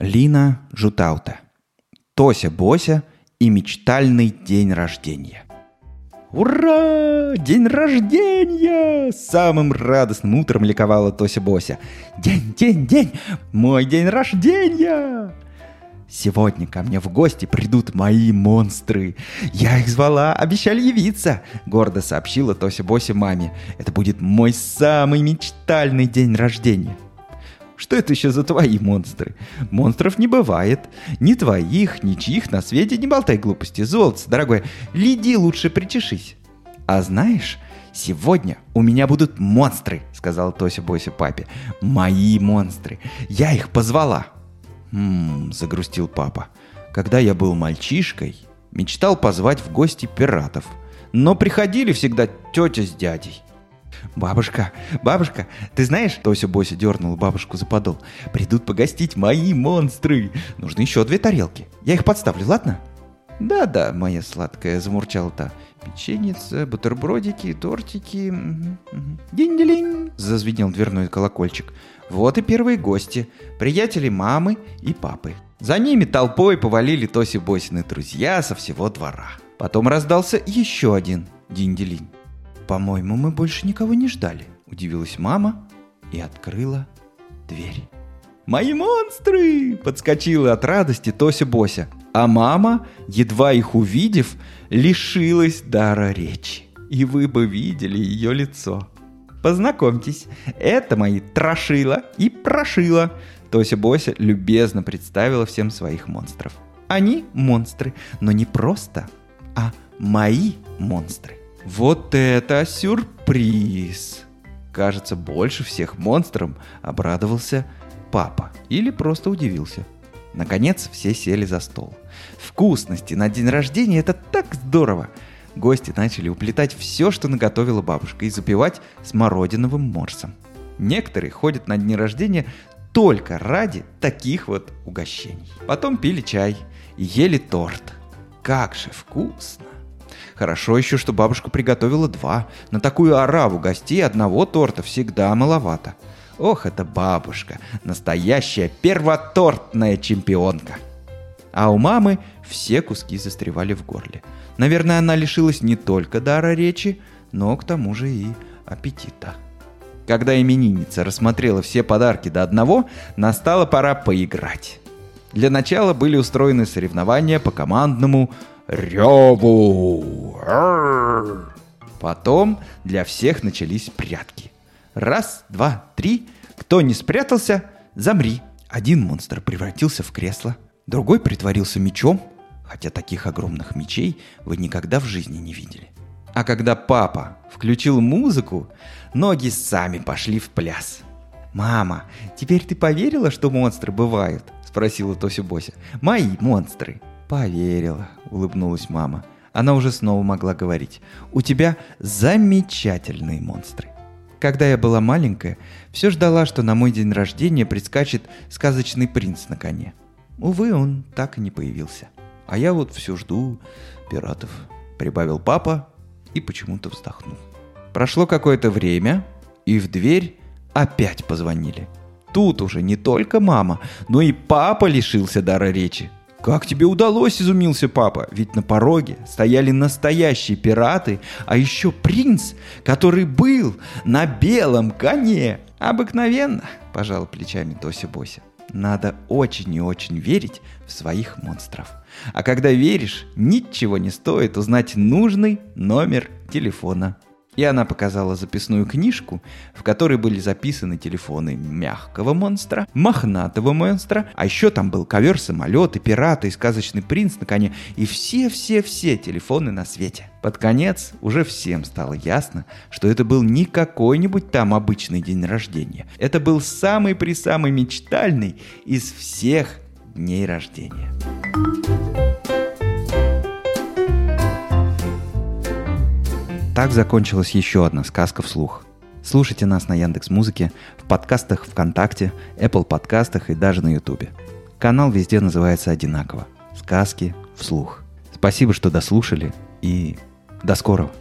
Лина Жутаута. Тося Бося и мечтальный день рождения. Ура! День рождения! Самым радостным утром ликовала Тося Бося. День, день, день! Мой день рождения! Сегодня ко мне в гости придут мои монстры. Я их звала, обещали явиться, гордо сообщила Тося Бося маме. Это будет мой самый мечтальный день рождения. Что это еще за твои монстры? Монстров не бывает. Ни твоих, ни чьих на свете не болтай глупости. Золотце, дорогой, леди лучше причешись. А знаешь, сегодня у меня будут монстры, сказала Тося Бося папе. Мои монстры. Я их позвала. Ммм, загрустил папа. Когда я был мальчишкой, мечтал позвать в гости пиратов. Но приходили всегда тетя с дядей. «Бабушка, бабушка, ты знаешь...» Тося Бося дернула бабушку за подол. «Придут погостить мои монстры. Нужны еще две тарелки. Я их подставлю, ладно?» «Да-да, моя сладкая», — замурчала та. «Печеница, бутербродики, тортики...» «Динь-дилинь!» — зазвенел дверной колокольчик. «Вот и первые гости. Приятели мамы и папы. За ними толпой повалили Тоси Босины друзья со всего двора. Потом раздался еще один динь-дилинь. «По-моему, мы больше никого не ждали», – удивилась мама и открыла дверь. «Мои монстры!» – подскочила от радости Тося Бося. А мама, едва их увидев, лишилась дара речи. И вы бы видели ее лицо. Познакомьтесь, это мои Трошила и Прошила. Тося Бося любезно представила всем своих монстров. Они монстры, но не просто, а мои монстры. Вот это сюрприз! Кажется, больше всех монстрам обрадовался папа. Или просто удивился. Наконец все сели за стол. Вкусности на день рождения это так здорово! Гости начали уплетать все, что наготовила бабушка, и запивать смородиновым морсом. Некоторые ходят на дни рождения только ради таких вот угощений. Потом пили чай и ели торт. Как же вкусно! Хорошо еще, что бабушка приготовила два. На такую ораву гостей одного торта всегда маловато. Ох, это бабушка, настоящая первотортная чемпионка. А у мамы все куски застревали в горле. Наверное, она лишилась не только дара речи, но к тому же и аппетита. Когда именинница рассмотрела все подарки до одного, настала пора поиграть. Для начала были устроены соревнования по командному реву. Потом для всех начались прятки. Раз, два, три. Кто не спрятался, замри. Один монстр превратился в кресло, другой притворился мечом, хотя таких огромных мечей вы никогда в жизни не видели. А когда папа включил музыку, ноги сами пошли в пляс. «Мама, теперь ты поверила, что монстры бывают?» – спросила Тося Бося. «Мои монстры». «Поверила», — улыбнулась мама. Она уже снова могла говорить. «У тебя замечательные монстры». Когда я была маленькая, все ждала, что на мой день рождения прискачет сказочный принц на коне. Увы, он так и не появился. А я вот все жду пиратов, прибавил папа и почему-то вздохнул. Прошло какое-то время, и в дверь опять позвонили. Тут уже не только мама, но и папа лишился дара речи. «Как тебе удалось?» – изумился папа. «Ведь на пороге стояли настоящие пираты, а еще принц, который был на белом коне». «Обыкновенно», – пожал плечами Тося Бося. «Надо очень и очень верить в своих монстров. А когда веришь, ничего не стоит узнать нужный номер телефона и она показала записную книжку, в которой были записаны телефоны мягкого монстра, мохнатого монстра, а еще там был ковер-самолет и пираты, и сказочный принц на коне, и все-все-все телефоны на свете. Под конец уже всем стало ясно, что это был не какой-нибудь там обычный день рождения. Это был самый-присамый мечтальный из всех дней рождения. Так закончилась еще одна сказка вслух. Слушайте нас на Яндекс Музыке, в подкастах ВКонтакте, Apple подкастах и даже на Ютубе. Канал везде называется одинаково. Сказки вслух. Спасибо, что дослушали и до скорого.